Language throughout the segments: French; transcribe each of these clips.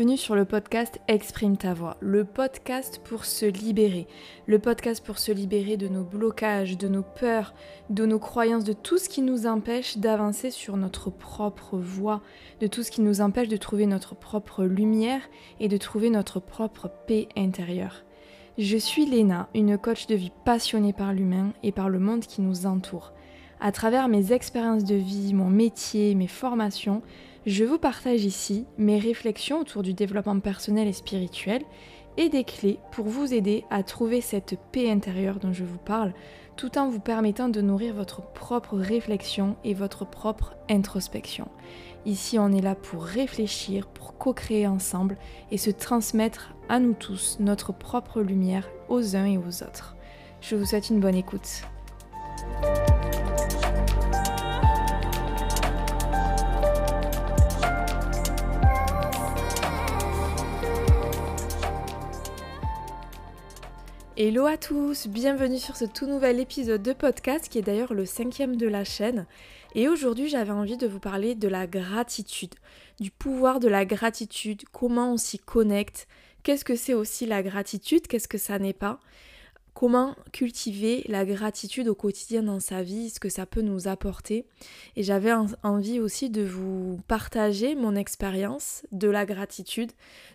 Bienvenue sur le podcast Exprime ta voix, le podcast pour se libérer, le podcast pour se libérer de nos blocages, de nos peurs, de nos croyances, de tout ce qui nous empêche d'avancer sur notre propre voie, de tout ce qui nous empêche de trouver notre propre lumière et de trouver notre propre paix intérieure. Je suis Léna, une coach de vie passionnée par l'humain et par le monde qui nous entoure. À travers mes expériences de vie, mon métier, mes formations, je vous partage ici mes réflexions autour du développement personnel et spirituel et des clés pour vous aider à trouver cette paix intérieure dont je vous parle, tout en vous permettant de nourrir votre propre réflexion et votre propre introspection. Ici, on est là pour réfléchir, pour co-créer ensemble et se transmettre à nous tous notre propre lumière aux uns et aux autres. Je vous souhaite une bonne écoute. Hello à tous, bienvenue sur ce tout nouvel épisode de podcast qui est d'ailleurs le cinquième de la chaîne. Et aujourd'hui j'avais envie de vous parler de la gratitude, du pouvoir de la gratitude, comment on s'y connecte, qu'est-ce que c'est aussi la gratitude, qu'est-ce que ça n'est pas, comment cultiver la gratitude au quotidien dans sa vie, ce que ça peut nous apporter. Et j'avais envie aussi de vous partager mon expérience de la gratitude,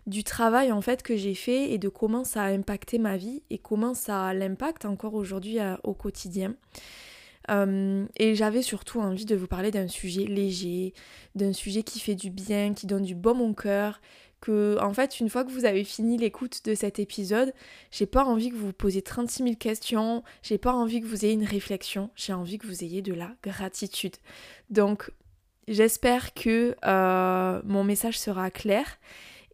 du travail en fait que j'ai fait et de comment ça a impacté ma vie et comment ça l'impacte encore aujourd'hui euh, au quotidien. Euh, et j'avais surtout envie de vous parler d'un sujet léger, d'un sujet qui fait du bien, qui donne du bon au cœur, en fait une fois que vous avez fini l'écoute de cet épisode, j'ai pas envie que vous vous posiez 36 000 questions, j'ai pas envie que vous ayez une réflexion, j'ai envie que vous ayez de la gratitude. Donc j'espère que euh, mon message sera clair.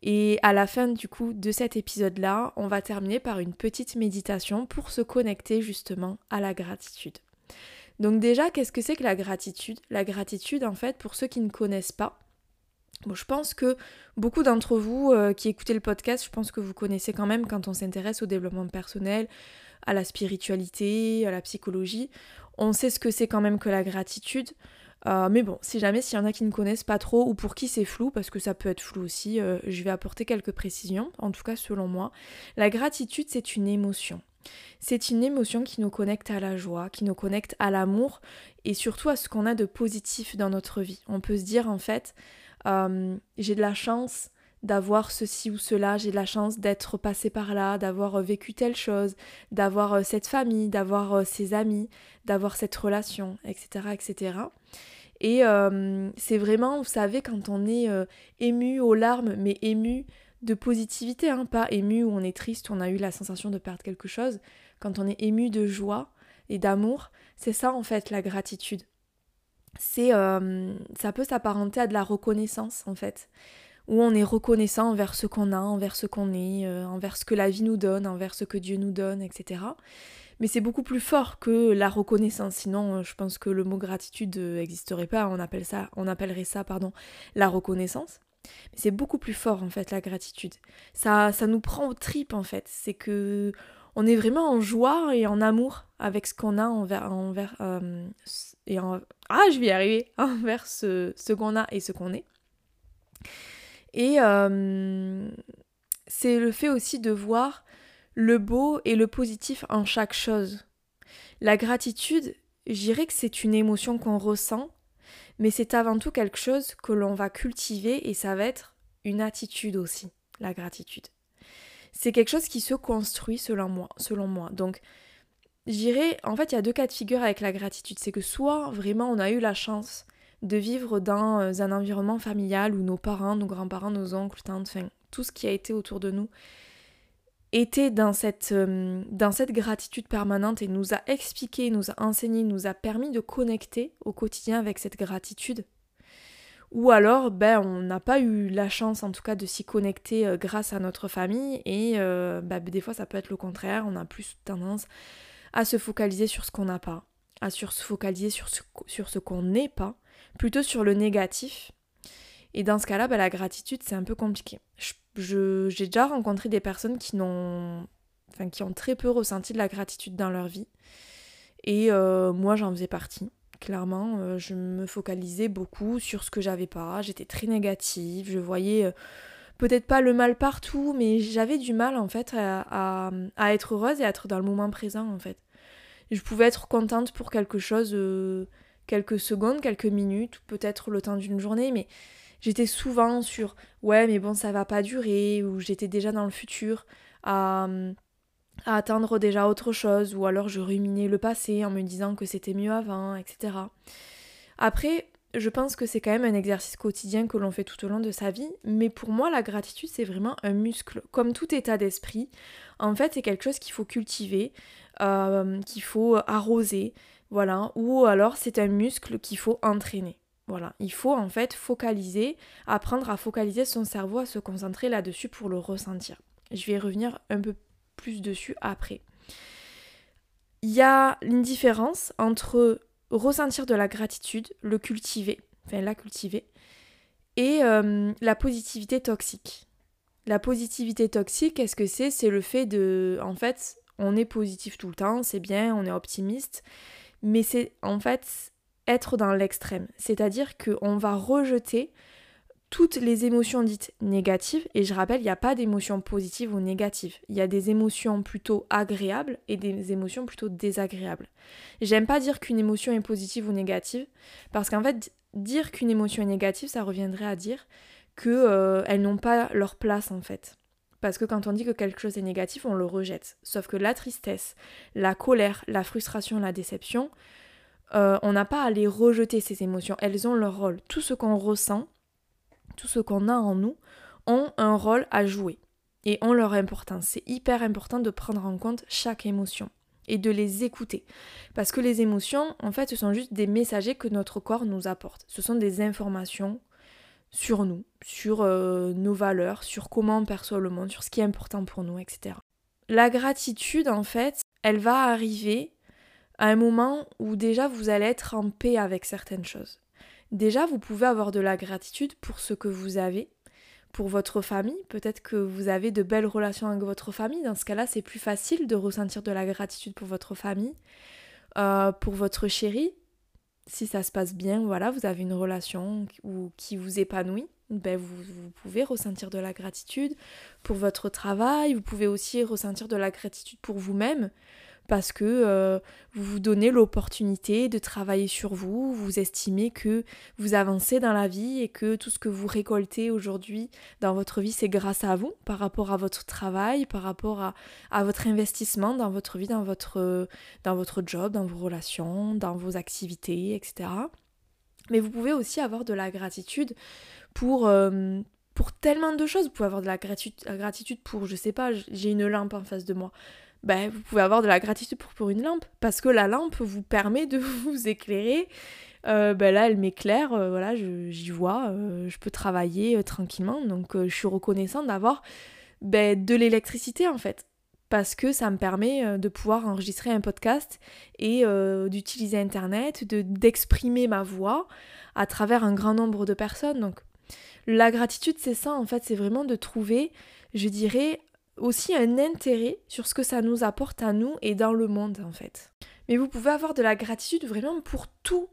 Et à la fin du coup de cet épisode-là, on va terminer par une petite méditation pour se connecter justement à la gratitude. Donc déjà, qu'est-ce que c'est que la gratitude? La gratitude, en fait, pour ceux qui ne connaissent pas, Je pense que beaucoup d'entre vous euh, qui écoutez le podcast, je pense que vous connaissez quand même quand on s'intéresse au développement personnel, à la spiritualité, à la psychologie, on sait ce que c'est quand même que la gratitude. Euh, mais bon, si jamais s'il y en a qui ne connaissent pas trop ou pour qui c'est flou, parce que ça peut être flou aussi, euh, je vais apporter quelques précisions, en tout cas selon moi. La gratitude, c'est une émotion. C'est une émotion qui nous connecte à la joie, qui nous connecte à l'amour et surtout à ce qu'on a de positif dans notre vie. On peut se dire en fait, euh, j'ai de la chance d'avoir ceci ou cela, j'ai de la chance d'être passé par là, d'avoir euh, vécu telle chose, d'avoir euh, cette famille, d'avoir ces amis, d'avoir cette relation, etc. etc. Et c'est vraiment, vous savez, quand on est ému aux larmes, mais ému de positivité, hein, pas ému où on est triste, on a eu la sensation de perdre quelque chose, quand on est ému de joie et d'amour, c'est ça en fait la gratitude c'est euh, ça peut s'apparenter à de la reconnaissance en fait où on est reconnaissant envers ce qu'on a, envers ce qu'on est, euh, envers ce que la vie nous donne, envers ce que Dieu nous donne, etc. Mais c'est beaucoup plus fort que la reconnaissance. Sinon, euh, je pense que le mot gratitude n'existerait pas. On appelle ça, on appellerait ça, pardon, la reconnaissance. Mais c'est beaucoup plus fort en fait la gratitude. Ça, ça nous prend aux tripes en fait. C'est que on est vraiment en joie et en amour avec ce qu'on a envers, envers euh, et ah je vais y arriver envers ce, qu'on a et ce qu'on est. Et euh, c'est le fait aussi de voir le beau et le positif en chaque chose. La gratitude je que c'est une émotion qu'on ressent mais c'est avant tout quelque chose que l'on va cultiver et ça va être une attitude aussi la gratitude c'est quelque chose qui se construit selon moi. Selon moi. Donc, j'irais, en fait, il y a deux cas de figure avec la gratitude. C'est que soit vraiment on a eu la chance de vivre dans euh, un environnement familial où nos parents, nos grands-parents, nos oncles, tantes, enfin, tout ce qui a été autour de nous était dans cette, euh, dans cette gratitude permanente et nous a expliqué, nous a enseigné, nous a permis de connecter au quotidien avec cette gratitude ou alors ben on n'a pas eu la chance en tout cas de s'y connecter euh, grâce à notre famille et euh, bah, des fois ça peut être le contraire, on a plus tendance à se focaliser sur ce qu'on n'a pas, à se focaliser sur ce, sur ce qu'on n'est pas, plutôt sur le négatif. Et dans ce cas-là, bah, la gratitude c'est un peu compliqué. J'ai déjà rencontré des personnes qui n'ont enfin qui ont très peu ressenti de la gratitude dans leur vie. Et euh, moi j'en faisais partie. Clairement, euh, je me focalisais beaucoup sur ce que j'avais pas. J'étais très négative. Je voyais euh, peut-être pas le mal partout, mais j'avais du mal en fait à, être heureuse et à être dans le moment présent en fait. Je pouvais être contente pour quelque chose, euh, quelques secondes, quelques minutes, peut-être le temps d'une journée, mais j'étais souvent sur ouais mais bon ça va pas durer, ou j'étais déjà dans le futur à attendre déjà autre chose, ou alors je ruminais le passé en me disant que c'était mieux avant, etc. Après, je pense que c'est quand même un exercice quotidien que l'on fait tout au long de sa vie, mais pour moi la gratitude c'est vraiment un muscle, comme tout état d'esprit. En fait c'est quelque chose qu'il faut cultiver, euh, qu'il faut arroser, voilà, ou alors c'est un muscle qu'il faut entraîner. Voilà, il faut en fait focaliser, apprendre à focaliser son cerveau, à se concentrer là-dessus pour le ressentir. Je vais revenir un peu plus dessus après. Il y a une différence entre ressentir de la gratitude, le cultiver, enfin la cultiver, et euh, la positivité toxique. La positivité toxique, qu'est-ce que c'est? C'est le fait de, en fait, on est positif tout le temps, c'est bien, on est optimiste, mais c'est en fait être dans l'extrême. C'est-à-dire qu'on va rejeter toutes les émotions dites négatives, et je rappelle, il n'y a pas d'émotions positives ou négatives, il y a des émotions plutôt agréables et des émotions plutôt désagréables. J'aime pas dire qu'une émotion est positive ou négative, parce qu'en fait, dire qu'une émotion est négative, ça reviendrait à dire qu'elles euh, n'ont pas leur place en fait. Parce que quand on dit que quelque chose est négatif, on le rejette. Sauf que la tristesse, la colère, la frustration, la déception, euh, on n'a pas à les rejeter ces émotions. Elles ont leur rôle. Tout ce qu'on ressent, tout ce qu'on a en nous, ont un rôle à jouer et ont leur importance. C'est hyper important de prendre en compte chaque émotion et de les écouter. Parce que les émotions, en fait, ce sont juste des messagers que notre corps nous apporte. Ce sont des informations sur nous, sur euh, nos valeurs, sur comment on perçoit le monde, sur ce qui est important pour nous, etc. La gratitude, en fait, elle va arriver à un moment où déjà vous allez être en paix avec certaines choses. Déjà, vous pouvez avoir de la gratitude pour ce que vous avez, pour votre famille. Peut-être que vous avez de belles relations avec votre famille. Dans ce cas-là, c'est plus facile de ressentir de la gratitude pour votre famille, euh, pour votre chéri. Si ça se passe bien, voilà, vous avez une relation qui vous épanouit. Ben vous, pouvez ressentir de la gratitude pour votre travail, vous pouvez aussi ressentir de la gratitude pour vous-même, parce que euh, vous vous donnez l'opportunité de travailler sur vous, vous estimez que vous avancez dans la vie et que tout ce que vous récoltez aujourd'hui dans votre vie, c'est grâce à vous, par rapport à votre travail, par rapport à, votre investissement dans votre vie, dans votre, job, dans vos relations, dans vos activités, etc. Mais vous pouvez aussi avoir de la gratitude pour... Euh, pour tellement de choses, vous pouvez avoir de la gratitude, la gratitude pour, je sais pas, j'ai une lampe en face de moi ben, vous pouvez avoir de la gratitude pour, pour une lampe, parce que la lampe vous permet de vous éclairer. Euh, ben là, elle m'éclaire, euh, voilà, j'y vois, euh, je peux travailler tranquillement, donc je suis reconnaissante d'avoir ben, de l'électricité en fait, parce que ça me permet de pouvoir enregistrer un podcast et d'utiliser Internet, de d'exprimer ma voix à travers un grand nombre de personnes. Donc, la gratitude, c'est ça en fait, c'est vraiment de trouver, je dirais, aussi un intérêt sur ce que ça nous apporte à nous et dans le monde en fait. Mais vous pouvez avoir de la gratitude vraiment pour tout.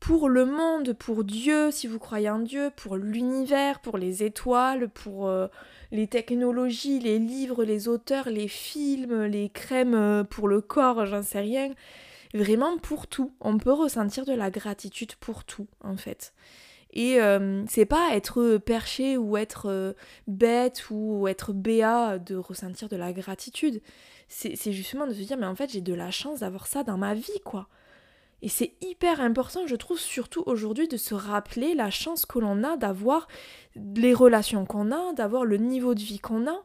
Pour le monde, pour Dieu, si vous croyez en Dieu, pour l'univers, pour les étoiles, pour euh, les technologies, les livres, les auteurs, les films, les crèmes euh, pour le corps, j'en sais rien. Vraiment pour tout. On peut ressentir de la gratitude pour tout en fait. Et euh, c'est pas être perché ou être euh, bête ou être béat de ressentir de la gratitude. C'est justement de se dire, mais en fait, j'ai de la chance d'avoir ça dans ma vie, quoi. Et c'est hyper important, je trouve, surtout aujourd'hui, de se rappeler la chance que l'on a d'avoir les relations qu'on a, d'avoir le niveau de vie qu'on a,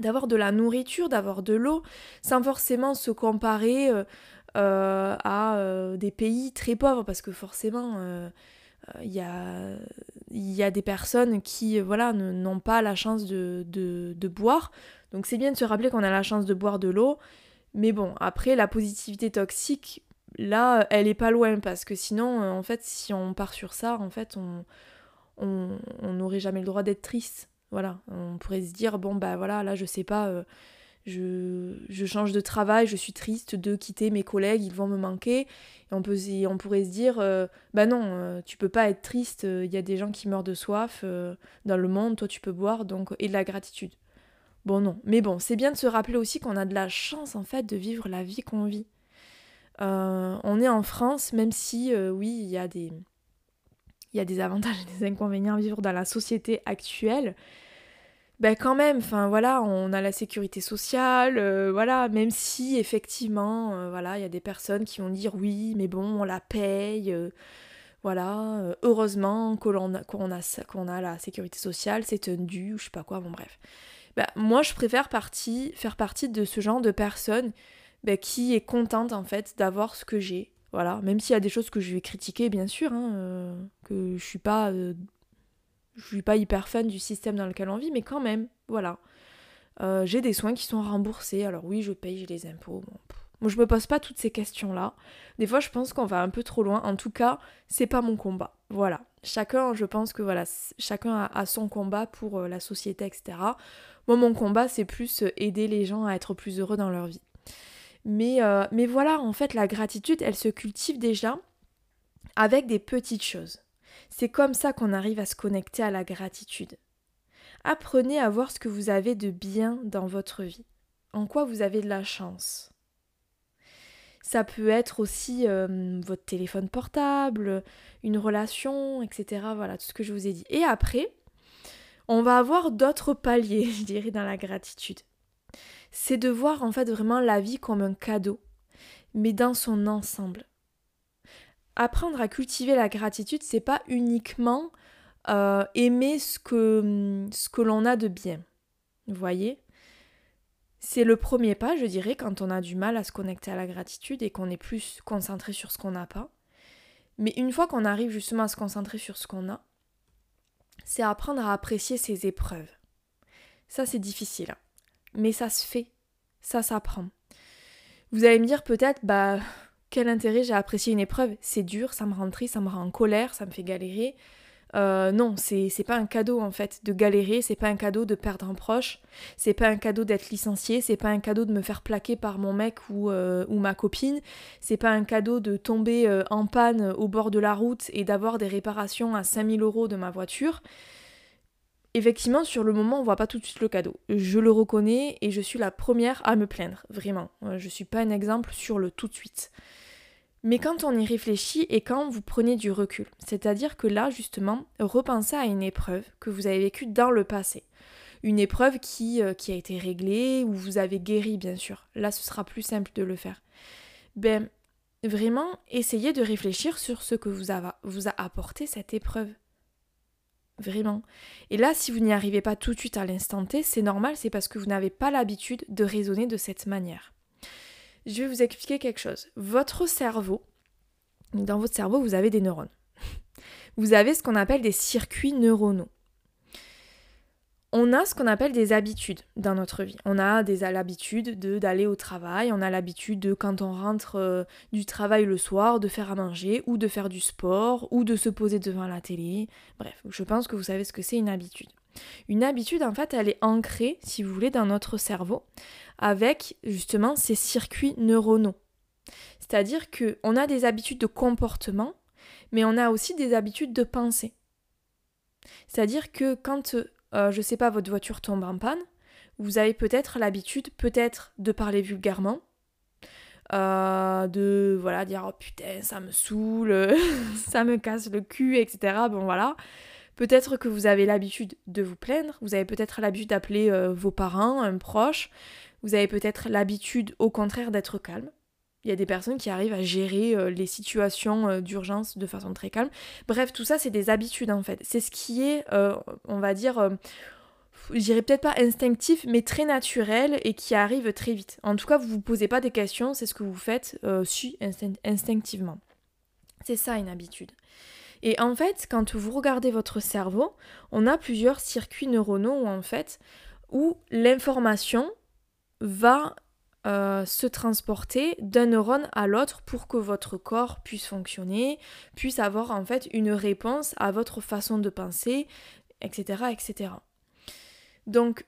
d'avoir de la nourriture, d'avoir de l'eau, sans forcément se comparer euh, à des pays très pauvres, parce que forcément il euh, y a, des personnes qui euh, voilà n'ont pas la chance de, de, boire. Donc c'est bien de se rappeler qu'on a la chance de boire de l'eau. Mais bon, après, la positivité toxique, là, elle est pas loin parce que sinon, euh, en fait, si on part sur ça, en fait, on on n'aurait jamais le droit d'être triste. Voilà, on pourrait se dire, bon, bah voilà, là, je sais pas, je, je, change de travail, je suis triste de quitter mes collègues, ils vont me manquer. Et on, peut, on pourrait se dire, euh, bah non, euh, tu peux pas être triste, il y a des gens qui meurent de soif dans le monde, toi tu peux boire, donc et de la gratitude. Bon non, mais bon, c'est bien de se rappeler aussi qu'on a de la chance en fait de vivre la vie qu'on vit. on est en France, même si oui, il y a des il y a des avantages et des inconvénients à vivre dans la société actuelle, ben quand même, enfin voilà, on a la sécurité sociale, euh, voilà, même si effectivement, euh, voilà, il y a des personnes qui vont dire oui, mais bon, on la paye, euh, voilà, heureusement qu'on a, a, a la sécurité sociale, c'est un dû, ou je sais pas quoi, bon bref. Ben, moi, je préfère partie, faire partie de ce genre de personnes ben, qui est contente en fait d'avoir ce que j'ai, voilà, même s'il y a des choses que je vais critiquer, bien sûr, hein, que je suis pas. Euh, je suis pas hyper fan du système dans lequel on vit, mais quand même, voilà. Euh, j'ai des soins qui sont remboursés, alors oui, je paye, j'ai les impôts. Moi, je me pose pas toutes ces questions-là. Des fois, je pense qu'on va un peu trop loin. En tout cas, c'est pas mon combat. Voilà. Chacun, je pense que voilà, chacun a son combat pour la société, etc. Moi, mon combat, c'est plus aider les gens à être plus heureux dans leur vie. Mais, euh, mais voilà, en fait, la gratitude, elle se cultive déjà avec des petites choses. C'est comme ça qu'on arrive à se connecter à la gratitude. Apprenez à voir ce que vous avez de bien dans votre vie, en quoi vous avez de la chance. Ça peut être aussi euh, votre téléphone portable, une relation, etc. Voilà, tout ce que je vous ai dit. Et après, on va avoir d'autres paliers, je dirais, dans la gratitude c'est de voir en fait vraiment la vie comme un cadeau, mais dans son ensemble. Apprendre à cultiver la gratitude, c'est pas uniquement euh, aimer ce que, ce que l'on a de bien. Vous voyez? C'est le premier pas, je dirais, quand on a du mal à se connecter à la gratitude et qu'on est plus concentré sur ce qu'on n'a pas. Mais une fois qu'on arrive justement à se concentrer sur ce qu'on a, c'est apprendre à apprécier ses épreuves. Ça, c'est difficile. Hein mais ça se fait, ça s'apprend. Vous allez me dire peut-être, bah, quel intérêt j'ai apprécié une épreuve? C'est dur, ça me rend triste, ça me rend en colère, ça me fait galérer. Euh, non, c'est pas un cadeau en fait de galérer, c'est pas un cadeau de perdre un proche, c'est pas un cadeau d'être licencié, c'est pas un cadeau de me faire plaquer par mon mec ou, euh, ma copine, c'est pas un cadeau de tomber euh, en panne au bord de la route et d'avoir des réparations à 5000 euros de ma voiture effectivement, sur le moment, on voit pas tout de suite le cadeau. Je le reconnais et je suis la première à me plaindre, vraiment. Je suis pas un exemple sur le tout de suite. Mais quand on y réfléchit et quand vous prenez du recul, c'est-à-dire que là, justement, repensez à une épreuve que vous avez vécue dans le passé. Une épreuve qui, euh, qui a été réglée, ou vous avez guéri, bien sûr. Là, ce sera plus simple de le faire. Ben, vraiment, essayez de réfléchir sur ce que vous vous a apporté cette épreuve. Vraiment. Et là, si vous n'y arrivez pas tout de suite à l'instant T, c'est normal, c'est parce que vous n'avez pas l'habitude de raisonner de cette manière. Je vais vous expliquer quelque chose. Votre cerveau, dans votre cerveau, vous avez des neurones. Vous avez ce qu'on appelle des circuits neuronaux on a ce qu'on appelle des habitudes dans notre vie. On a des l'habitude d'aller au travail, on a l'habitude de quand on rentre euh, du travail le soir de faire à manger ou de faire du sport ou de se poser devant la télé. Bref, je pense que vous savez ce que c'est une habitude. Une habitude en fait, elle est ancrée, si vous voulez, dans notre cerveau avec justement ces circuits neuronaux. C'est-à-dire que on a des habitudes de comportement, mais on a aussi des habitudes de pensée. C'est-à-dire que quand euh, je sais pas, votre voiture tombe en panne, vous avez peut-être l'habitude, peut-être, de parler vulgairement, euh, de voilà dire oh putain ça me saoule, ça me casse le cul, etc. Bon voilà. Peut-être que vous avez l'habitude de vous plaindre, vous avez peut-être l'habitude d'appeler euh, vos parents, un proche, vous avez peut-être l'habitude au contraire d'être calme. Il y a des personnes qui arrivent à gérer les situations d'urgence de façon très calme. Bref, tout ça, c'est des habitudes en fait. C'est ce qui est, on va dire, je dirais peut-être pas instinctif, mais très naturel et qui arrive très vite. En tout cas, vous vous posez pas des questions, c'est ce que vous faites si instinctivement. C'est ça une habitude. Et en fait, quand vous regardez votre cerveau, on a plusieurs circuits neuronaux en fait où l'information va euh, se transporter d'un neurone à l'autre pour que votre corps puisse fonctionner, puisse avoir en fait une réponse à votre façon de penser, etc. etc. Donc,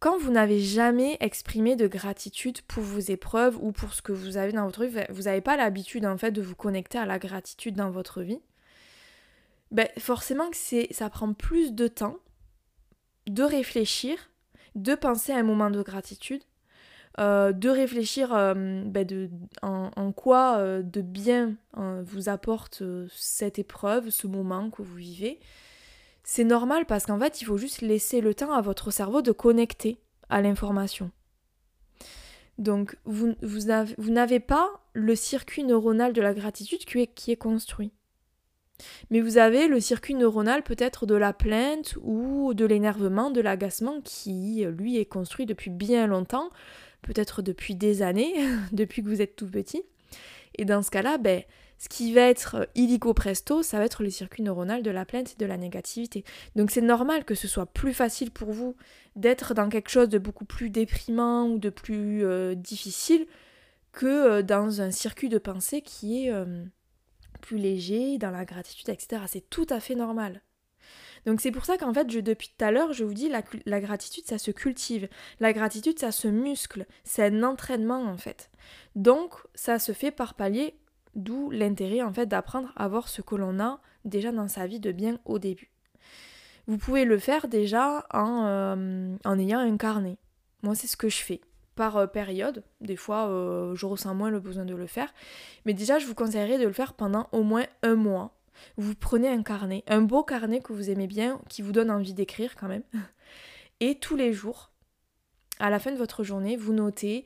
quand vous n'avez jamais exprimé de gratitude pour vos épreuves ou pour ce que vous avez dans votre vie, vous n'avez pas l'habitude en fait de vous connecter à la gratitude dans votre vie, ben forcément que c'est, ça prend plus de temps de réfléchir, de penser à un moment de gratitude, euh, de réfléchir euh, ben de, en, quoi euh, de bien vous apporte cette épreuve, ce moment que vous vivez. C'est normal parce qu'en fait, il faut juste laisser le temps à votre cerveau de connecter à l'information. Donc, vous, vous n'avez pas le circuit neuronal de la gratitude qui est, qui est construit. Mais vous avez le circuit neuronal peut-être de la plainte ou de l'énervement, de l'agacement qui, lui, est construit depuis bien longtemps, peut-être depuis des années, depuis que vous êtes tout petit. Et dans ce cas-là, ben, ce qui va être illico presto, ça va être le circuit neuronal de la plainte et de la négativité. Donc c'est normal que ce soit plus facile pour vous d'être dans quelque chose de beaucoup plus déprimant ou de plus euh, difficile que euh, dans un circuit de pensée qui est euh, plus léger, dans la gratitude, etc. C'est tout à fait normal. Donc c'est pour ça qu'en fait, depuis tout à l'heure, je vous dis, la, la gratitude, ça se cultive. La gratitude, ça se muscle. C'est un entraînement, en fait. Donc, ça se fait par palier, d'où l'intérêt, en fait, d'apprendre à voir ce que l'on a déjà dans sa vie de bien au début. Vous pouvez le faire déjà en, euh, en ayant un carnet. Moi, c'est ce que je fais par euh, période. Des fois, euh, je ressens moins le besoin de le faire. Mais déjà, je vous conseillerais de le faire pendant au moins un mois. Vous prenez un carnet, un beau carnet que vous aimez bien, qui vous donne envie d'écrire quand même. Et tous les jours, à la fin de votre journée, vous notez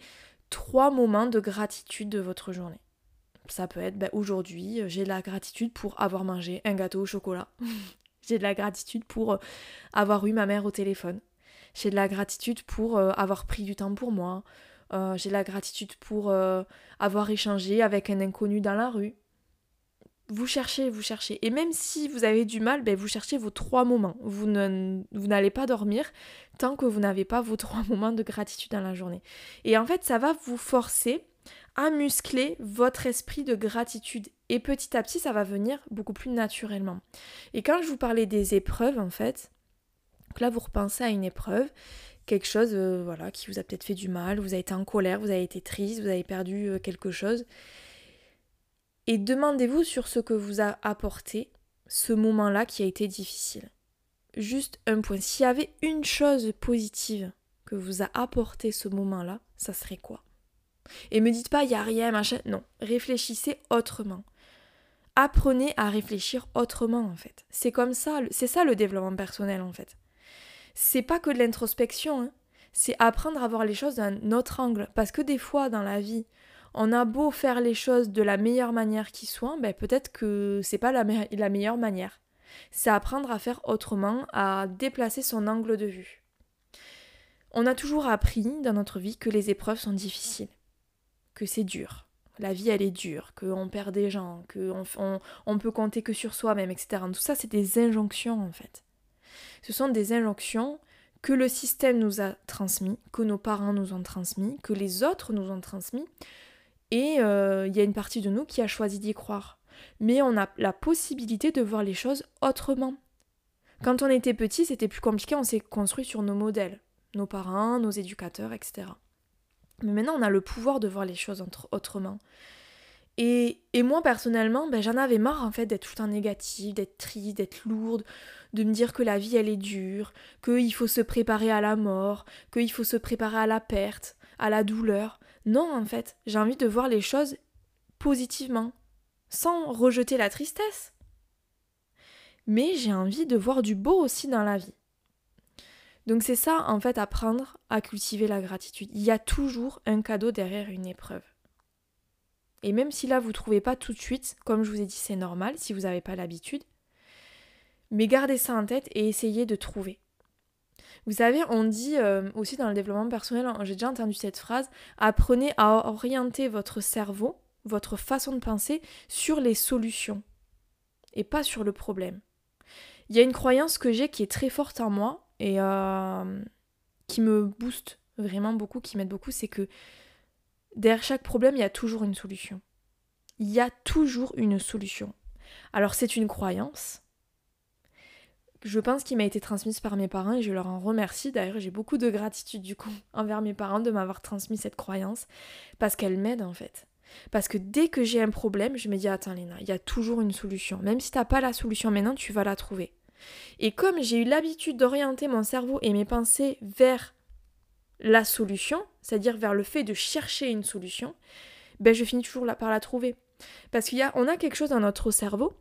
trois moments de gratitude de votre journée. Ça peut être ben, aujourd'hui, j'ai de la gratitude pour avoir mangé un gâteau au chocolat. j'ai de la gratitude pour euh, avoir eu ma mère au téléphone. J'ai de la gratitude pour euh, avoir pris du temps pour moi. Euh, j'ai de la gratitude pour euh, avoir échangé avec un inconnu dans la rue. Vous cherchez, vous cherchez. Et même si vous avez du mal, ben vous cherchez vos trois moments. Vous, vous n'allez pas dormir tant que vous n'avez pas vos trois moments de gratitude dans la journée. Et en fait, ça va vous forcer à muscler votre esprit de gratitude. Et petit à petit, ça va venir beaucoup plus naturellement. Et quand je vous parlais des épreuves, en fait, donc là, vous repensez à une épreuve, quelque chose euh, voilà, qui vous a peut-être fait du mal, vous avez été en colère, vous avez été triste, vous avez perdu euh, quelque chose. Et demandez-vous sur ce que vous a apporté ce moment-là qui a été difficile. Juste un point. S'il y avait une chose positive que vous a apporté ce moment-là, ça serait quoi? Et me dites pas, il n'y a rien, machin. Non, réfléchissez autrement. Apprenez à réfléchir autrement, en fait. C'est comme ça, c'est ça le développement personnel, en fait c'est pas que de l'introspection, hein. c'est apprendre à voir les choses d'un autre angle. Parce que des fois dans la vie, on a beau faire les choses de la meilleure manière qui soit, ben peut-être que c'est pas la, meilleure manière. C'est apprendre à faire autrement, à déplacer son angle de vue. On a toujours appris dans notre vie que les épreuves sont difficiles, que c'est dur. La vie, elle est dure, qu'on perd des gens, qu'on on, on peut compter que sur soi-même, etc. Tout ça, c'est des injonctions en fait. Ce sont des injonctions que le système nous a transmis, que nos parents nous ont transmis, que les autres nous ont transmis, et euh, il y a une partie de nous qui a choisi d'y croire. Mais on a la possibilité de voir les choses autrement. Quand on était petit, c'était plus compliqué, on s'est construit sur nos modèles, nos parents, nos éducateurs, etc. Mais maintenant, on a le pouvoir de voir les choses autrement. Et, moi, personnellement, ben, j'en avais marre en fait d'être tout le temps négative, d'être triste, d'être lourde, de me dire que la vie elle est dure, qu'il faut se préparer à la mort, qu'il faut se préparer à la perte, à la douleur. Non, en fait, j'ai envie de voir les choses positivement, sans rejeter la tristesse. Mais j'ai envie de voir du beau aussi dans la vie. Donc c'est ça, en fait, apprendre à cultiver la gratitude. Il y a toujours un cadeau derrière une épreuve. Et même si là vous ne trouvez pas tout de suite, comme je vous ai dit, c'est normal si vous n'avez pas l'habitude, mais gardez ça en tête et essayez de trouver. Vous savez, on dit euh, aussi dans le développement personnel, hein, j'ai déjà entendu cette phrase, apprenez à orienter votre cerveau, votre façon de penser sur les solutions et pas sur le problème. Il y a une croyance que j'ai qui est très forte en moi et euh, qui me booste vraiment beaucoup, qui m'aide beaucoup, c'est que derrière chaque problème, il y a toujours une solution. Il y a toujours une solution. Alors c'est une croyance, je pense qu'il m'a été transmise par mes parents et je leur en remercie. D'ailleurs, j'ai beaucoup de gratitude du coup envers mes parents de m'avoir transmis cette croyance parce qu'elle m'aide en fait. Parce que dès que j'ai un problème, je me dis attends Léna, il y a toujours une solution. Même si t'as pas la solution maintenant, tu vas la trouver. Et comme j'ai eu l'habitude d'orienter mon cerveau et mes pensées vers la solution, c'est-à-dire vers le fait de chercher une solution, ben je finis toujours par la trouver. Parce qu'on a, on a quelque chose dans notre cerveau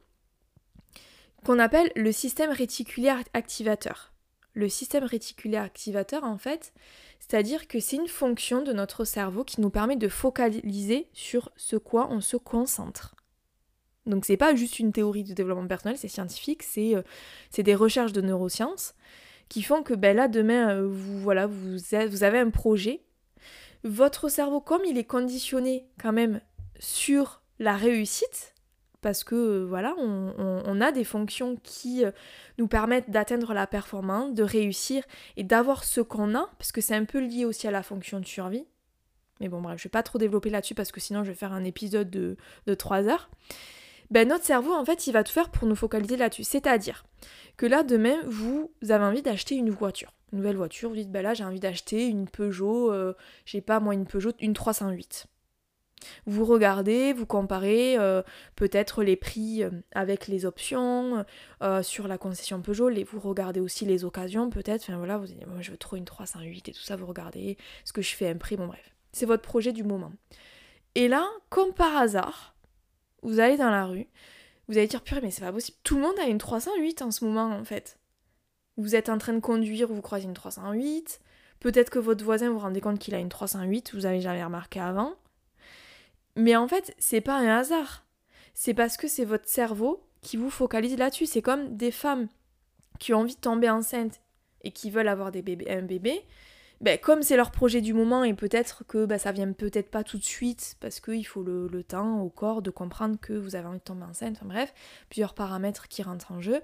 qu'on appelle le système réticulaire activateur. Le système réticulaire activateur, en fait, c'est-à-dire que c'est une fonction de notre cerveau qui nous permet de focaliser sur ce quoi on se concentre. Donc c'est pas juste une théorie de développement personnel, c'est scientifique, c'est euh, des recherches de neurosciences qui font que ben là demain euh, vous voilà vous avez un projet. Votre cerveau comme il est conditionné quand même sur la réussite, parce que euh, voilà, on, a des fonctions qui euh, nous permettent d'atteindre la performance, de réussir et d'avoir ce qu'on a, parce que c'est un peu lié aussi à la fonction de survie. Mais bon, bref, je vais pas trop développer là-dessus parce que sinon je vais faire un épisode de, de 3 heures. Ben, notre cerveau, en fait, il va tout faire pour nous focaliser là-dessus. C'est-à-dire que là, demain, vous avez envie d'acheter une voiture, une nouvelle voiture. Vous dites, ben là, j'ai envie d'acheter une Peugeot, euh, je sais pas moi, une Peugeot, une 308. Vous regardez, vous comparez euh, peut-être les prix euh, avec les options euh, sur la concession Peugeot, vous regardez aussi les occasions peut-être, enfin voilà, vous dites moi je veux trop une 308 et tout ça, vous regardez ce que je fais un prix, bon bref. C'est votre projet du moment. Et là, comme par hasard, vous allez dans la rue, vous allez dire purée mais c'est pas possible, tout le monde a une 308 en ce moment en fait. Vous êtes en train de conduire, vous croisez une 308, peut-être que votre voisin vous rendez compte qu'il a une 308, vous avez jamais remarqué avant. Mais en fait, c'est pas un hasard. C'est parce que c'est votre cerveau qui vous focalise là-dessus. C'est comme des femmes qui ont envie de tomber enceinte et qui veulent avoir un bébé. Ben, comme c'est leur projet du moment et peut-être que ben, ça vient peut-être pas tout de suite parce qu'il faut le, temps au corps de comprendre que vous avez envie de tomber enceinte, enfin bref, plusieurs paramètres qui rentrent en jeu,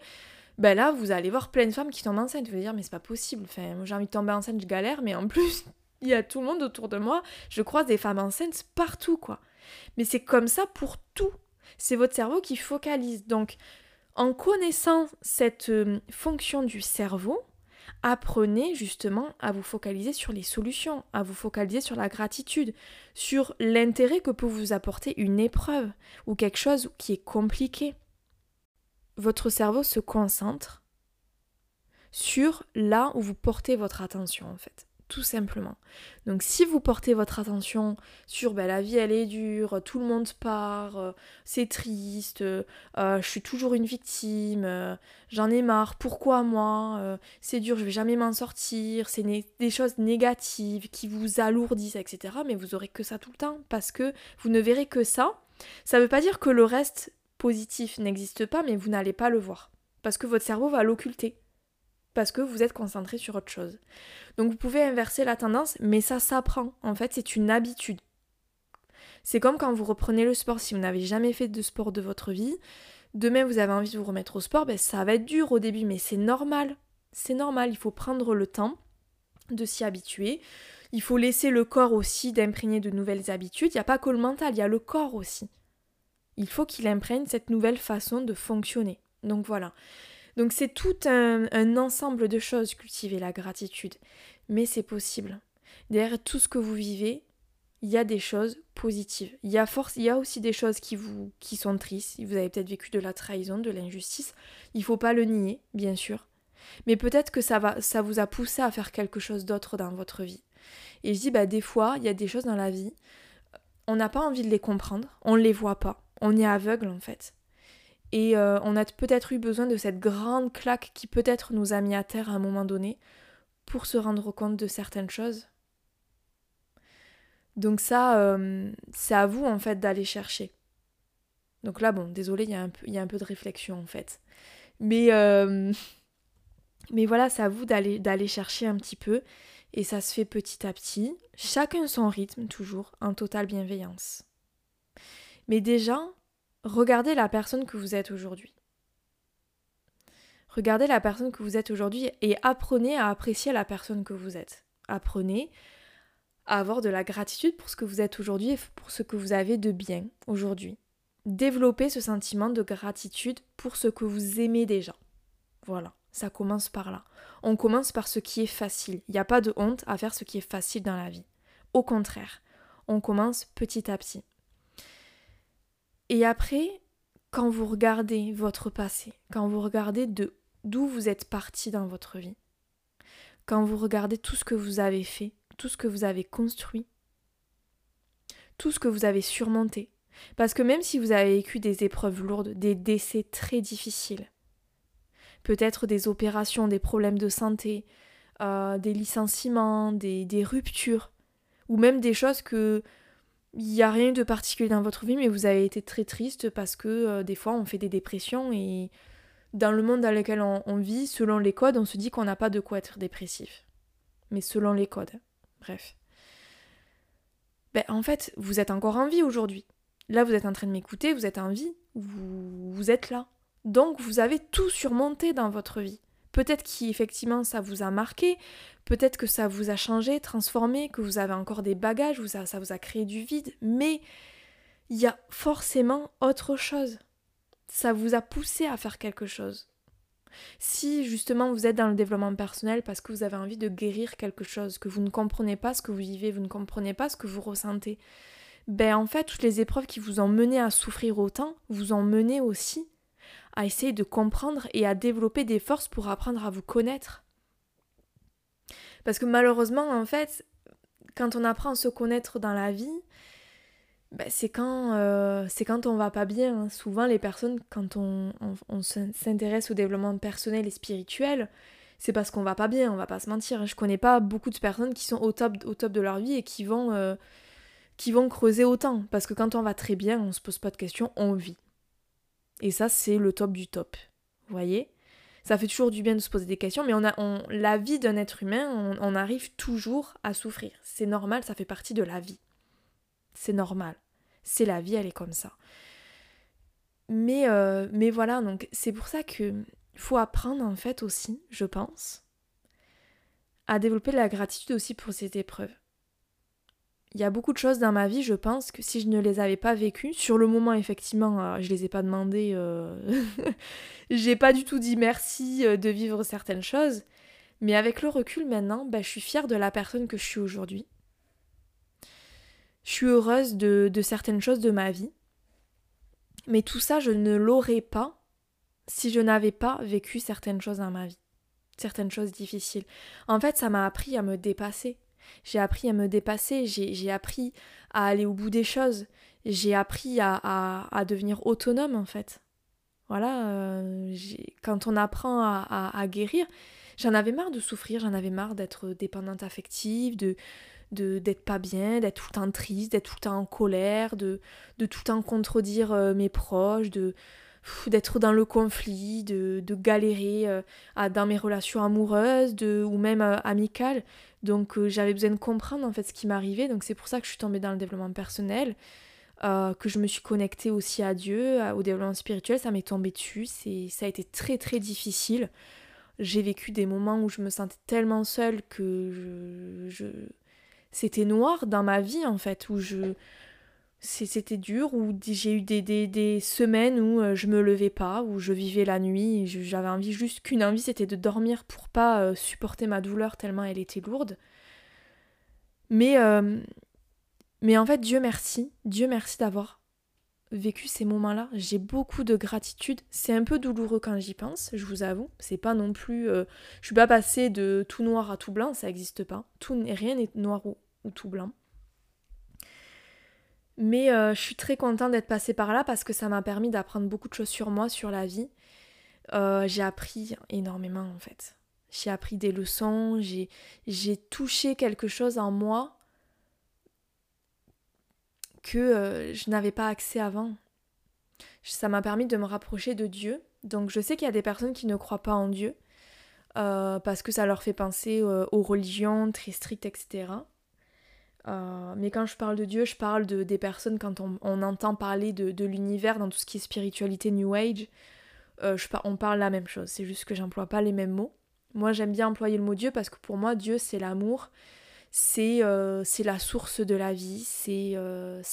ben là vous allez voir plein de femmes qui tombent enceintes, vous allez dire mais c'est pas possible, enfin, j'ai envie de tomber enceinte, je galère, mais en plus il y a tout le monde autour de moi, je croise des femmes enceintes partout quoi. Mais c'est comme ça pour tout. C'est votre cerveau qui focalise. Donc, en connaissant cette euh, fonction du cerveau, apprenez justement à vous focaliser sur les solutions, à vous focaliser sur la gratitude, sur l'intérêt que peut vous apporter une épreuve ou quelque chose qui est compliqué. Votre cerveau se concentre sur là où vous portez votre attention en fait tout simplement. Donc si vous portez votre attention sur ben, la vie elle est dure, tout le monde part, euh, c'est triste, euh, je suis toujours une victime, euh, j'en ai marre, pourquoi moi, c'est dur, je vais jamais m'en sortir, c'est des choses négatives qui vous alourdissent, etc. Mais vous aurez que ça tout le temps parce que vous ne verrez que ça. Ça ne veut pas dire que le reste positif n'existe pas, mais vous n'allez pas le voir. Parce que votre cerveau va l'occulter parce que vous êtes concentré sur autre chose. Donc vous pouvez inverser la tendance, mais ça s'apprend. En fait, c'est une habitude. C'est comme quand vous reprenez le sport, si vous n'avez jamais fait de sport de votre vie, demain vous avez envie de vous remettre au sport, ben, ça va être dur au début, mais c'est normal. C'est normal, il faut prendre le temps de s'y habituer. Il faut laisser le corps aussi d'imprégner de nouvelles habitudes. Il n'y a pas que le mental, il y a le corps aussi. Il faut qu'il imprègne cette nouvelle façon de fonctionner. Donc voilà. Donc c'est tout un, ensemble de choses, cultiver la gratitude. Mais c'est possible. Derrière tout ce que vous vivez, il y a des choses positives. Il y a, aussi des choses qui, vous, sont tristes. Vous avez peut-être vécu de la trahison, de l'injustice. Il ne faut pas le nier, bien sûr. Mais peut-être que ça vous a poussé à faire quelque chose d'autre dans votre vie. Et je dis, bah, des fois, il y a des choses dans la vie, on n'a pas envie de les comprendre, on ne les voit pas. On est aveugle en fait. Et euh, on a peut-être eu besoin de cette grande claque qui peut-être nous a mis à terre à un moment donné pour se rendre compte de certaines choses. Donc ça, euh, c'est à vous en fait d'aller chercher. Donc là, bon, désolé, il y, a un peu, y a un peu de réflexion en fait. Mais, euh, mais voilà, c'est à vous d'aller chercher un petit peu. Et ça se fait petit à petit, chacun son rythme toujours, en totale bienveillance. Mais déjà, regardez la personne que vous êtes aujourd'hui. Regardez la personne que vous êtes aujourd'hui et apprenez à apprécier la personne que vous êtes. Apprenez à avoir de la gratitude pour ce que vous êtes aujourd'hui et pour ce que vous avez de bien aujourd'hui. Développez ce sentiment de gratitude pour ce que vous aimez déjà. Voilà, Ça commence par là. On commence par ce qui est facile. Il n'y a pas de honte à faire ce qui est facile dans la vie. Au contraire, on commence petit à petit. Et après, quand vous regardez votre passé, quand vous regardez de d'où vous êtes parti dans votre vie, quand vous regardez tout ce que vous avez fait, tout ce que vous avez construit, tout ce que vous avez surmonté, parce que même si vous avez vécu des épreuves lourdes, des décès très difficiles, peut-être des opérations, des problèmes de santé, euh, des licenciements, des, des ruptures, ou même des choses que il n'y a rien de particulier dans votre vie, mais vous avez été très triste parce que euh, des fois on fait des dépressions et dans le monde dans lequel on, vit, selon les codes, on se dit qu'on n'a pas de quoi être dépressif. Mais selon les codes. Bref. Ben, en fait, vous êtes encore en vie aujourd'hui. Là, vous êtes en train de m'écouter, vous êtes en vie, vous, vous êtes là. Donc, vous avez tout surmonté dans votre vie. Peut-être qu'effectivement ça vous a marqué, peut-être que ça vous a changé, transformé, que vous avez encore des bagages, ça vous a créé du vide, mais il y a forcément autre chose ça vous a poussé à faire quelque chose. Si justement vous êtes dans le développement personnel parce que vous avez envie de guérir quelque chose, que vous ne comprenez pas ce que vous vivez, vous ne comprenez pas ce que vous ressentez, ben en fait toutes les épreuves qui vous ont mené à souffrir autant vous ont mené aussi à essayer de comprendre et à développer des forces pour apprendre à vous connaître. Parce que malheureusement en fait, quand on apprend à se connaître dans la vie, bah, c'est quand, euh, quand on va pas bien. Hein. Souvent, les personnes, quand on, s'intéresse au développement personnel et spirituel, c'est parce qu'on va pas bien, on va pas se mentir. Hein. Je connais pas beaucoup de personnes qui sont au top, de leur vie et qui vont, euh, qui vont creuser autant. Parce que quand on va très bien, on se pose pas de questions, on vit. Et ça, c'est le top du top. Vous voyez? Ça fait toujours du bien de se poser des questions, mais on a, on, la vie d'un être humain, on arrive toujours à souffrir. C'est normal, ça fait partie de la vie. C'est normal. C'est la vie, elle est comme ça. Mais, euh, mais voilà, donc c'est pour ça que faut apprendre en fait aussi, je pense, à développer la gratitude aussi pour cette épreuve. Il y a beaucoup de choses dans ma vie, je pense, que si je ne les avais pas vécues, sur le moment, effectivement, euh, je les ai pas demandées, euh... j'ai pas du tout dit merci euh, de vivre certaines choses, mais avec le recul maintenant, bah, je suis fière de la personne que je suis aujourd'hui. Je suis heureuse de, certaines choses de ma vie. Mais tout ça, je ne l'aurais pas si je n'avais pas vécu certaines choses dans ma vie. Certaines choses difficiles. En fait, ça m'a appris à me dépasser. J'ai appris à me dépasser, j'ai appris à aller au bout des choses, j'ai appris à, à, devenir autonome en fait. Voilà, euh, quand on apprend à, à guérir, j'en avais marre de souffrir, j'en avais marre d'être dépendante affective, de, d'être pas bien, d'être tout le temps triste, d'être tout le temps en colère, de, de tout le temps contredire euh, mes proches, de d'être dans le conflit, de, de galérer euh, à, dans mes relations amoureuses de, ou même euh, amicales. Donc j'avais besoin de comprendre en fait ce qui m'arrivait. Donc c'est pour ça que je suis tombée dans le développement personnel, que je me suis connectée aussi à Dieu, au développement spirituel. Ça m'est tombé dessus. C'est, ça a été très très difficile. J'ai vécu des moments où je me sentais tellement seule que je c'était noir dans ma vie en fait, où je c'était dur, où j'ai eu des, des, semaines où euh, je me levais pas, où je vivais la nuit, j'avais envie juste qu'une envie c'était de dormir pour pas euh, supporter ma douleur tellement elle était lourde. Mais, euh, mais en fait, Dieu merci, Dieu merci d'avoir vécu ces moments-là. J'ai beaucoup de gratitude. C'est un peu douloureux quand j'y pense, je vous avoue. C'est pas non plus. je suis pas passée de tout noir à tout blanc, ça n'existe pas. Tout, rien n'est noir ou, ou tout blanc. Mais euh, je suis très contente d'être passée par là parce que ça m'a permis d'apprendre beaucoup de choses sur moi, sur la vie. Euh, j'ai appris énormément en fait. J'ai appris des leçons, j'ai touché quelque chose en moi que euh, je n'avais pas accès avant. Ça m'a permis de me rapprocher de Dieu. Donc je sais qu'il y a des personnes qui ne croient pas en Dieu parce que ça leur fait penser aux religions très strictes, etc. Euh, mais quand je parle de Dieu, je parle de, des personnes, quand on, entend parler de, l'univers dans tout ce qui est spiritualité New Age, euh, on parle la même chose. C'est juste que j'emploie pas les mêmes mots. Moi, j'aime bien employer le mot Dieu parce que pour moi, Dieu, c'est l'amour, c'est euh, la source de la vie, c'est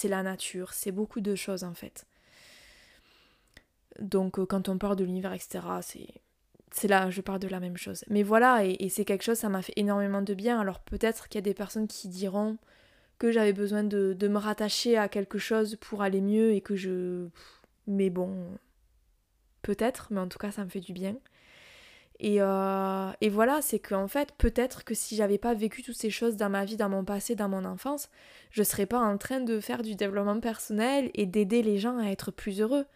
la nature, c'est beaucoup de choses en fait. Donc, quand on parle de l'univers, etc., c'est là, je parle de la même chose. Mais voilà, et, c'est quelque chose, ça m'a fait énormément de bien. Alors peut-être qu'il y a des personnes qui diront que j'avais besoin de, me rattacher à quelque chose pour aller mieux et que je... Mais bon, peut-être, mais en tout cas ça me fait du bien. Et, euh, et voilà, c'est qu'en fait, peut-être que si j'avais pas vécu toutes ces choses dans ma vie, dans mon passé, dans mon enfance, je serais pas en train de faire du développement personnel et d'aider les gens à être plus heureux.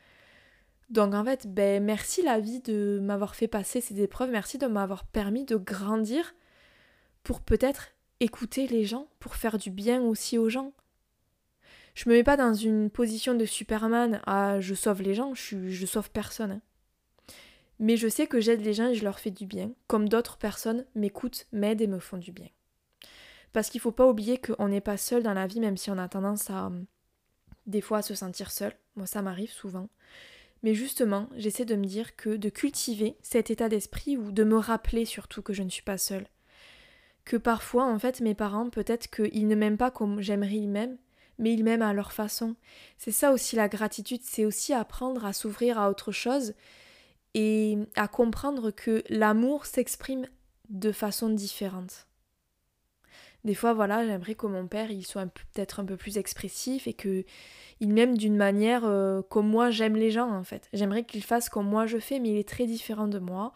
Donc en fait, ben merci la vie de m'avoir fait passer ces épreuves, merci de m'avoir permis de grandir pour peut-être écouter les gens, pour faire du bien aussi aux gens. Je me mets pas dans une position de Superman à je sauve les gens, je, sauve personne. Hein. Mais je sais que j'aide les gens et je leur fais du bien, comme d'autres personnes m'écoutent, m'aident et me font du bien. Parce qu'il faut pas oublier qu'on n'est pas seul dans la vie, même si on a tendance à des fois à se sentir seul. Moi ça m'arrive souvent. Mais justement, j'essaie de me dire que de cultiver cet état d'esprit ou de me rappeler surtout que je ne suis pas seule. Que parfois, en fait, mes parents, peut-être qu'ils ne m'aiment pas comme j'aimerais ils m'aiment, mais ils m'aiment à leur façon. C'est ça aussi la gratitude, c'est aussi apprendre à s'ouvrir à autre chose et à comprendre que l'amour s'exprime de façon différente. Des fois, voilà, j'aimerais que mon père, il soit peut-être un peu plus expressif et que il m'aime d'une manière euh, comme moi j'aime les gens en fait. J'aimerais qu'il fasse comme moi je fais, mais il est très différent de moi.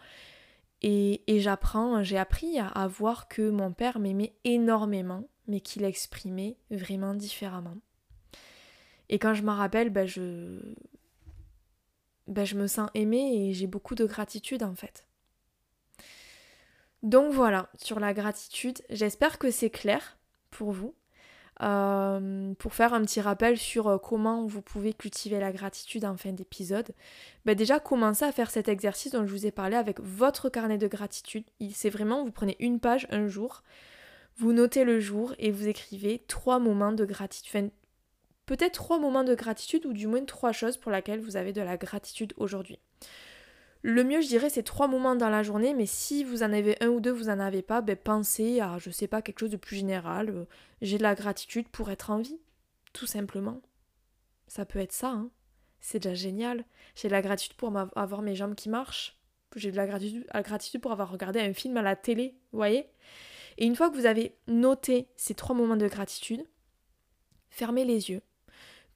Et, j'apprends, j'ai appris à, voir que mon père m'aimait énormément, mais qu'il exprimait vraiment différemment. Et quand je m'en rappelle, ben je, ben je me sens aimée et j'ai beaucoup de gratitude en fait. Donc voilà, sur la gratitude, j'espère que c'est clair pour vous. Euh, pour faire un petit rappel sur euh, comment vous pouvez cultiver la gratitude en fin d'épisode, ben déjà commencez à faire cet exercice dont je vous ai parlé avec votre carnet de gratitude. C'est vraiment, vous prenez une page un jour, vous notez le jour et vous écrivez trois moments de gratitude. peut-être trois moments de gratitude ou du moins trois choses pour lesquelles vous avez de la gratitude aujourd'hui. Le mieux, je dirais, c'est trois moments dans la journée, mais si vous en avez un ou deux, vous en avez pas, ben pensez à, je sais pas, quelque chose de plus général. Euh, j'ai de la gratitude pour être en vie, tout simplement. Ça peut être ça, hein. C'est déjà génial. J'ai de la gratitude pour avoir mes jambes qui marchent. J'ai de la gratitude, la gratitude pour avoir regardé un film à la télé, vous voyez Et une fois que vous avez noté ces trois moments de gratitude, fermez les yeux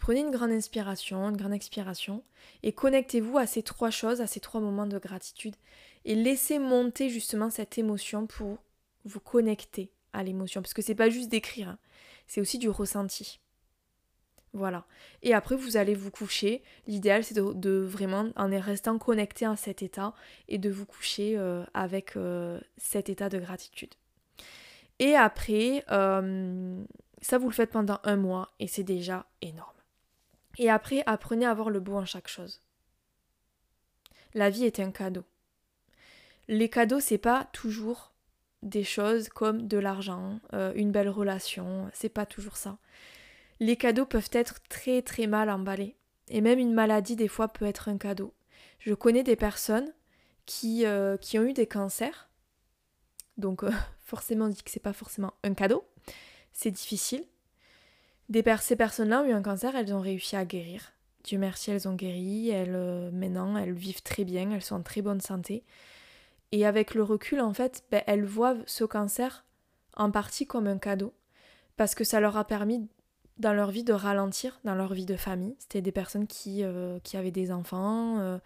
Prenez une grande inspiration, une grande expiration, et connectez-vous à ces trois choses, à ces trois moments de gratitude, et laissez monter justement cette émotion pour vous connecter à l'émotion, parce que c'est pas juste d'écrire, hein. c'est aussi du ressenti. Voilà. Et après, vous allez vous coucher. L'idéal, c'est de, vraiment, en restant connecté à cet état, et de vous coucher euh, avec euh, cet état de gratitude. Et après, euh, ça, vous le faites pendant un mois, et c'est déjà énorme. Et après, apprenez à voir le beau en chaque chose. La vie est un cadeau. Les cadeaux, c'est pas toujours des choses comme de l'argent, euh, une belle relation, c'est pas toujours ça. Les cadeaux peuvent être très très mal emballés. Et même une maladie, des fois, peut être un cadeau. Je connais des personnes qui, euh, qui ont eu des cancers. Donc, euh, forcément, on dit que c'est pas forcément un cadeau. C'est difficile. Ces personnes-là ont eu un cancer, elles ont réussi à guérir. Dieu merci, elles ont guéri, elles, euh, maintenant, elles vivent très bien, elles sont en très bonne santé. Et avec le recul, en fait, ben, elles voient ce cancer en partie comme un cadeau, parce que ça leur a permis dans leur vie de ralentir, dans leur vie de famille. C'était des personnes qui, euh, qui avaient des enfants, euh,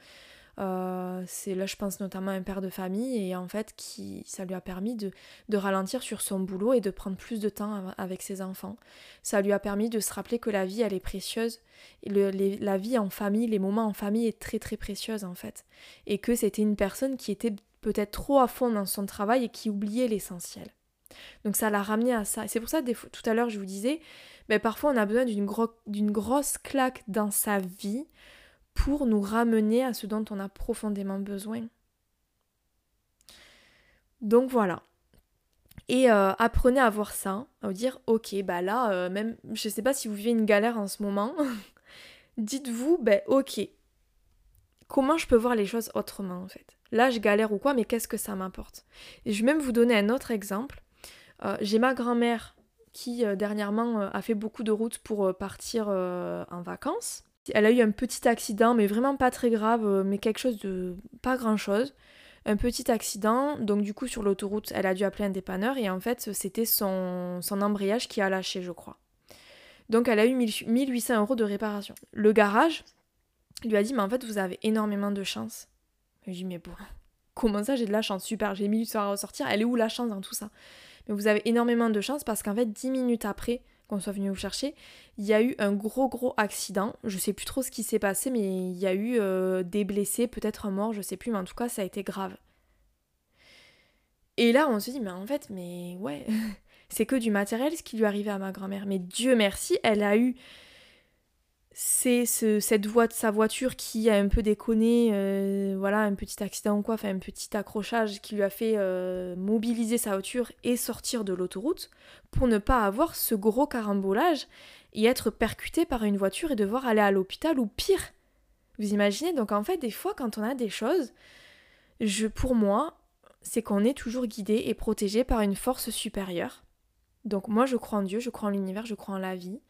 euh, c'est là, je pense notamment à un père de famille et en fait, qui, ça lui a permis de, ralentir sur son boulot et de prendre plus de temps avec ses enfants. Ça lui a permis de se rappeler que la vie, elle est précieuse. la vie en famille, les moments en famille est très très précieuse en fait. Et que c'était une personne qui était peut-être trop à fond dans son travail et qui oubliait l'essentiel. Donc ça l'a ramené à ça. Et c'est pour ça, tout à l'heure, je vous disais, mais parfois on a besoin d'une grosse claque dans sa vie pour nous ramener à ce dont on a profondément besoin. Donc voilà. Et euh, apprenez à voir ça, à vous dire, ok, bah là, euh, même, je sais pas si vous vivez une galère en ce moment, dites-vous, ben ok, comment je peux voir les choses autrement en fait? Là, je galère ou quoi, mais qu'est-ce que ça m'apporte Et je vais même vous donner un autre exemple. Euh, j'ai ma grand-mère qui dernièrement a fait beaucoup de routes pour partir en vacances. Elle a eu un petit accident, mais vraiment pas très grave, euh, mais quelque chose de pas grand chose. un petit accident. Donc du coup sur l'autoroute, elle a dû appeler un dépanneur et en fait c'était son, embrayage qui a lâché, je crois. Donc elle a eu 1800 euros de réparation. Le garage lui a dit mais en fait vous avez énormément de chance. Je lui dit mais bon, comment ça j'ai de la chance? Super, j'ai mis ça à ressortir. Elle est où la chance dans tout ça? Mais vous avez énormément de chance parce qu'en fait 10 minutes après qu'on soit venu vous chercher, il y a eu un gros gros accident. Je sais plus trop ce qui s'est passé, mais il y a eu euh, des blessés, peut-être un mort, je sais plus, mais en tout cas ça a été grave. Et là on se dit mais en fait mais ouais, c'est que du matériel ce qui lui arrivait à ma grand-mère. Mais Dieu merci, elle a eu c'est cette voie de sa voiture qui a un peu déconné, euh, voilà, un petit accident ou quoi, enfin un petit accrochage qui lui a fait euh, mobiliser sa voiture et sortir de l'autoroute pour ne pas avoir ce gros carambolage et être percuté par une voiture et devoir aller à l'hôpital ou pire. Vous imaginez Donc en fait, des fois, quand on a des choses, je, pour moi, c'est qu'on est toujours guidé et protégé par une force supérieure. Donc moi, je crois en Dieu, je crois en l'univers, je crois en la vie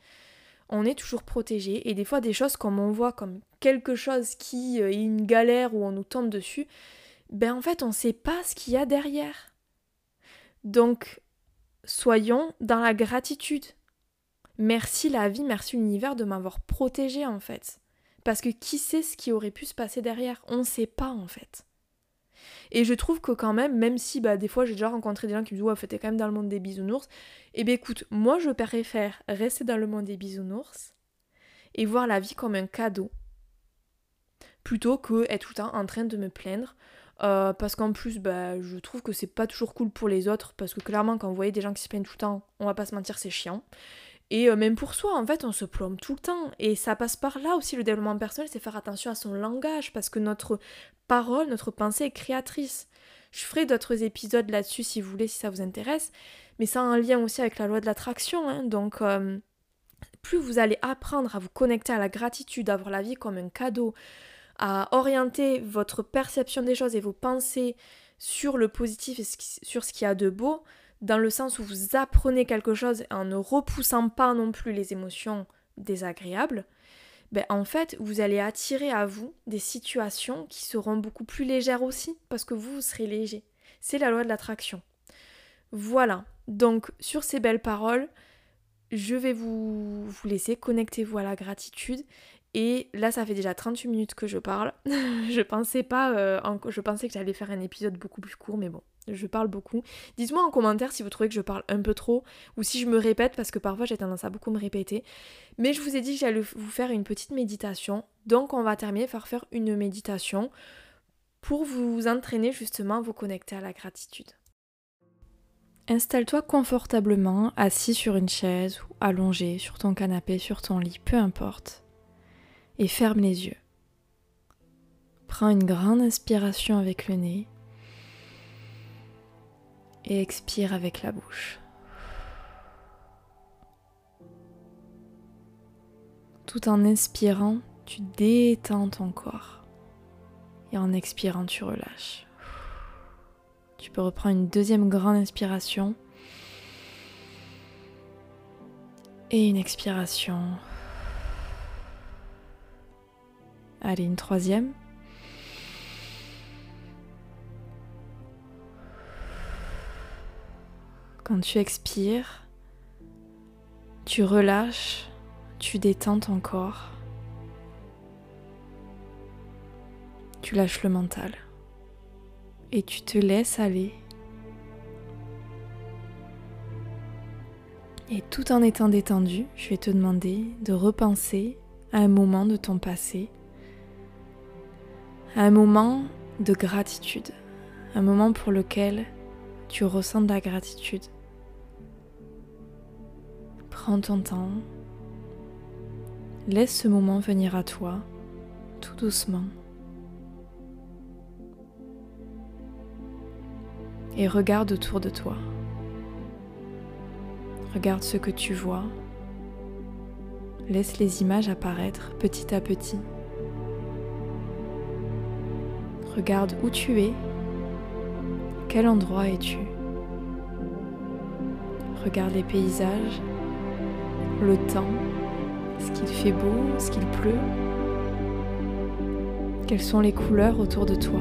on est toujours protégé. Et des fois, des choses comme on voit comme quelque chose qui euh, est une galère ou on nous tombe dessus, ben en fait, on ne sait pas ce qu'il y a derrière. Donc, soyons dans la gratitude. Merci la vie, merci l'univers de m'avoir protégé en fait. Parce que qui sait ce qui aurait pu se passer derrière? On ne sait pas en fait. Et je trouve que quand même, même si bah, des fois j'ai déjà rencontré des gens qui me disent ouais, t'es quand même dans le monde des bisounours, et eh bien écoute, moi je préfère rester dans le monde des bisounours et voir la vie comme un cadeau plutôt que être tout le temps en train de me plaindre. Euh, parce qu'en plus, bah, je trouve que c'est pas toujours cool pour les autres, parce que clairement, quand vous voyez des gens qui se plaignent tout le temps, on va pas se mentir, c'est chiant. Et euh, même pour soi, en fait, on se plombe tout le temps. Et ça passe par là aussi, le développement personnel, c'est faire attention à son langage, parce que notre parole, notre pensée est créatrice. Je ferai d'autres épisodes là-dessus si vous voulez, si ça vous intéresse. Mais ça a un lien aussi avec la loi de l'attraction. Hein. Donc, euh, plus vous allez apprendre à vous connecter à la gratitude, à voir la vie comme un cadeau, à orienter votre perception des choses et vos pensées sur le positif et sur ce qu'il y a de beau, dans le sens où vous apprenez quelque chose en ne repoussant pas non plus les émotions désagréables, ben, en fait, vous allez attirer à vous des situations qui seront beaucoup plus légères aussi, parce que vous, serez léger. C'est la loi de l'attraction. Voilà, donc sur ces belles paroles, je vais vous, vous laisser, connectez-vous à la gratitude. Et là, ça fait déjà 38 minutes que je parle. je pensais pas, euh, je pensais que j'allais faire un épisode beaucoup plus court, mais bon, je parle beaucoup. Dites-moi en commentaire si vous trouvez que je parle un peu trop ou si je me répète parce que parfois j'ai tendance à beaucoup me répéter. Mais je vous ai dit que j'allais vous faire une petite méditation. Donc on va terminer par faire une méditation pour vous entraîner justement à vous connecter à la gratitude. Installe-toi confortablement, assis sur une chaise ou allongé sur ton canapé, sur ton lit, peu importe, et ferme les yeux. Prends une grande inspiration avec le nez et expire avec la bouche. Tout en inspirant, tu détends ton corps. Et en expirant, tu relâches. Tu peux reprendre une deuxième grande inspiration. Et une expiration. Allez, une troisième. Quand tu expires, tu relâches, tu détends ton corps, tu lâches le mental et tu te laisses aller. Et tout en étant détendu, je vais te demander de repenser à un moment de ton passé, à un moment de gratitude, un moment pour lequel tu ressens de la gratitude. Prends ton temps. Laisse ce moment venir à toi, tout doucement. Et regarde autour de toi. Regarde ce que tu vois. Laisse les images apparaître petit à petit. Regarde où tu es. Quel endroit es-tu Regarde les paysages le temps, ce qu'il fait beau, ce qu'il pleut, quelles sont les couleurs autour de toi?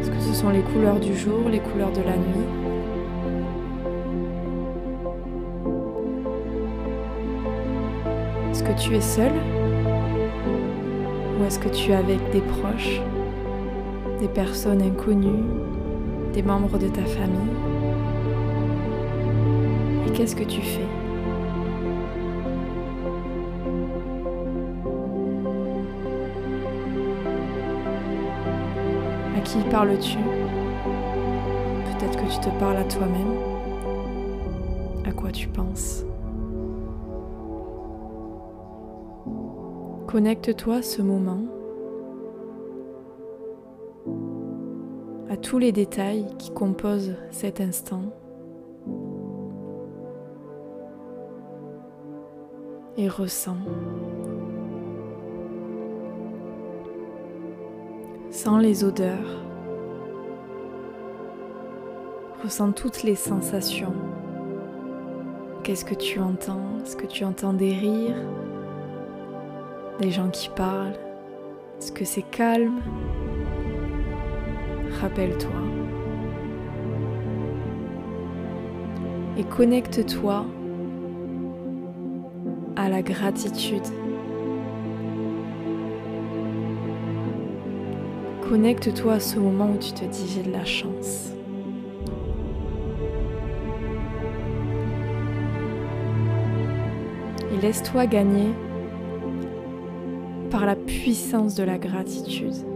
Est-ce que ce sont les couleurs du jour, les couleurs de la nuit? Est-ce que tu es seul? Ou est-ce que tu es avec des proches, des personnes inconnues, des membres de ta famille? Qu'est-ce que tu fais? À qui parles-tu? Peut-être que tu te parles à toi-même. À quoi tu penses? Connecte-toi à ce moment, à tous les détails qui composent cet instant. Et ressens. Sens les odeurs. Ressens toutes les sensations. Qu'est-ce que tu entends? Est-ce que tu entends des rires? Des gens qui parlent? Est-ce que c'est calme? Rappelle-toi. Et connecte-toi à la gratitude. Connecte-toi à ce moment où tu te dis j'ai de la chance. Et laisse-toi gagner par la puissance de la gratitude.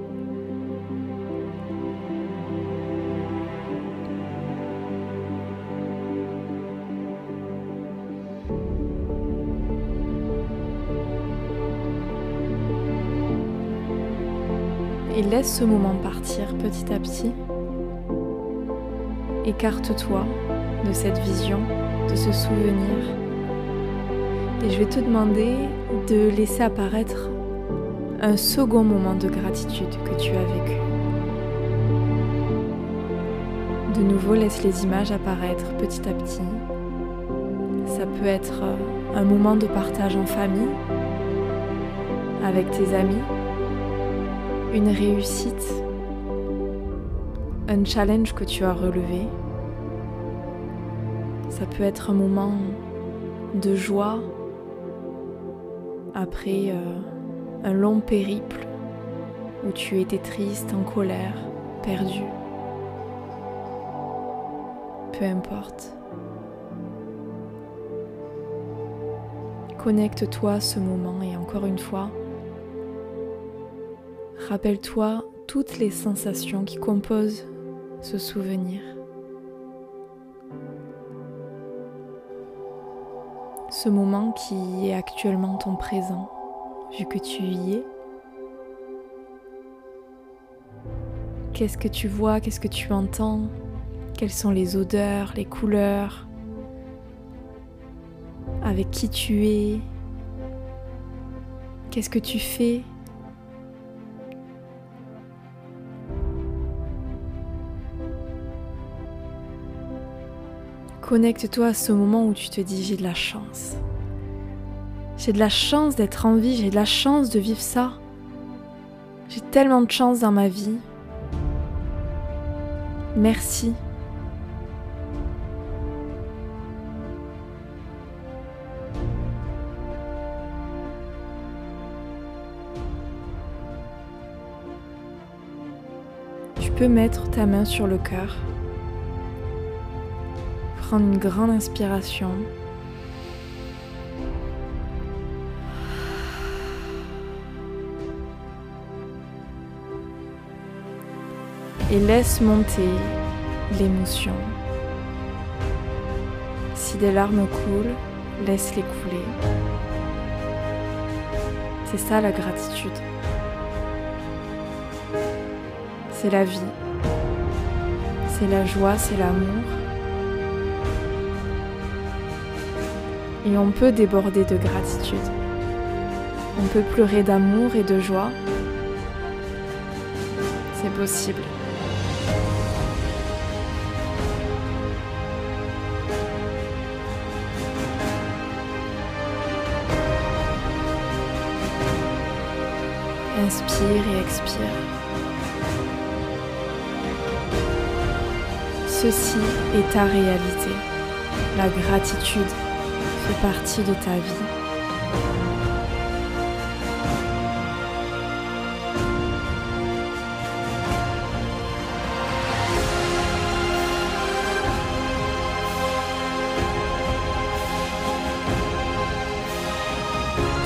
Laisse ce moment partir petit à petit. Écarte-toi de cette vision, de ce souvenir. Et je vais te demander de laisser apparaître un second moment de gratitude que tu as vécu. De nouveau, laisse les images apparaître petit à petit. Ça peut être un moment de partage en famille, avec tes amis, une réussite, un challenge que tu as relevé. Ça peut être un moment de joie après euh, un long périple où tu étais triste, en colère, perdu. Peu importe. Connecte-toi à ce moment et encore une fois, rappelle-toi toutes les sensations qui composent ce souvenir. Ce moment qui est actuellement ton présent vu que tu y es. Qu'est-ce que tu vois, qu'est-ce que tu entends, quelles sont les odeurs, les couleurs, avec qui tu es, qu'est-ce que tu fais? Connecte-toi à ce moment où tu te dis j'ai de la chance. J'ai de la chance d'être en vie, j'ai de la chance de vivre ça. J'ai tellement de chance dans ma vie. Merci. Tu peux mettre ta main sur le cœur. Prendre une grande inspiration. et laisse monter l'émotion. Si des larmes coulent, laisse-les couler. C'est ça la gratitude. C'est la vie. C'est la joie, c'est l'amour. Et on peut déborder de gratitude. On peut pleurer d'amour et de joie. C'est possible. Inspire et expire. ceci est ta réalité. La gratitude partie de ta vie.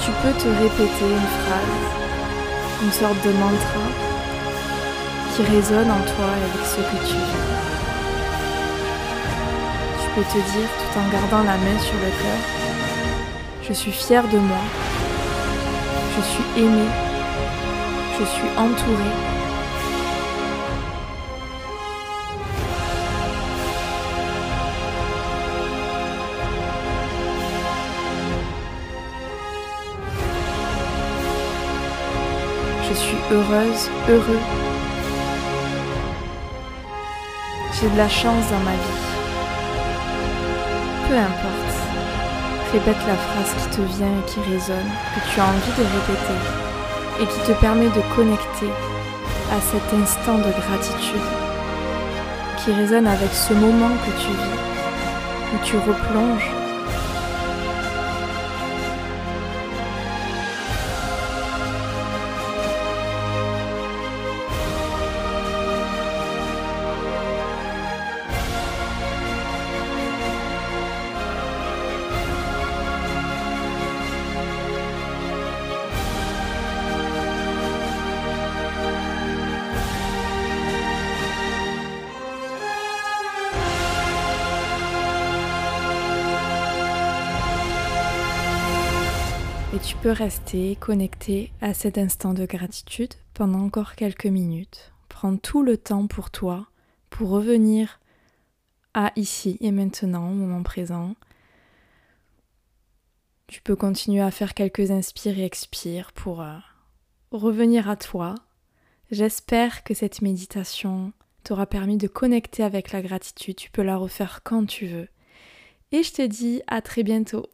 Tu peux te répéter une phrase, une sorte de mantra qui résonne en toi avec ce que tu vis. Te dire tout en gardant la main sur le cœur, je suis fière de moi, je suis aimée, je suis entourée. Je suis heureuse, heureux J'ai de la chance dans ma vie. Peu importe. Répète la phrase qui te vient et qui résonne, que tu as envie de répéter, et qui te permet de connecter à cet instant de gratitude, qui résonne avec ce moment que tu vis, où tu replonges peux rester connecté à cet instant de gratitude pendant encore quelques minutes. Prends tout le temps pour toi, pour revenir à ici et maintenant, au moment présent. Tu peux continuer à faire quelques inspires et expires pour euh, revenir à toi. J'espère que cette méditation t'aura permis de connecter avec la gratitude. Tu peux la refaire quand tu veux. Et je te dis à très bientôt.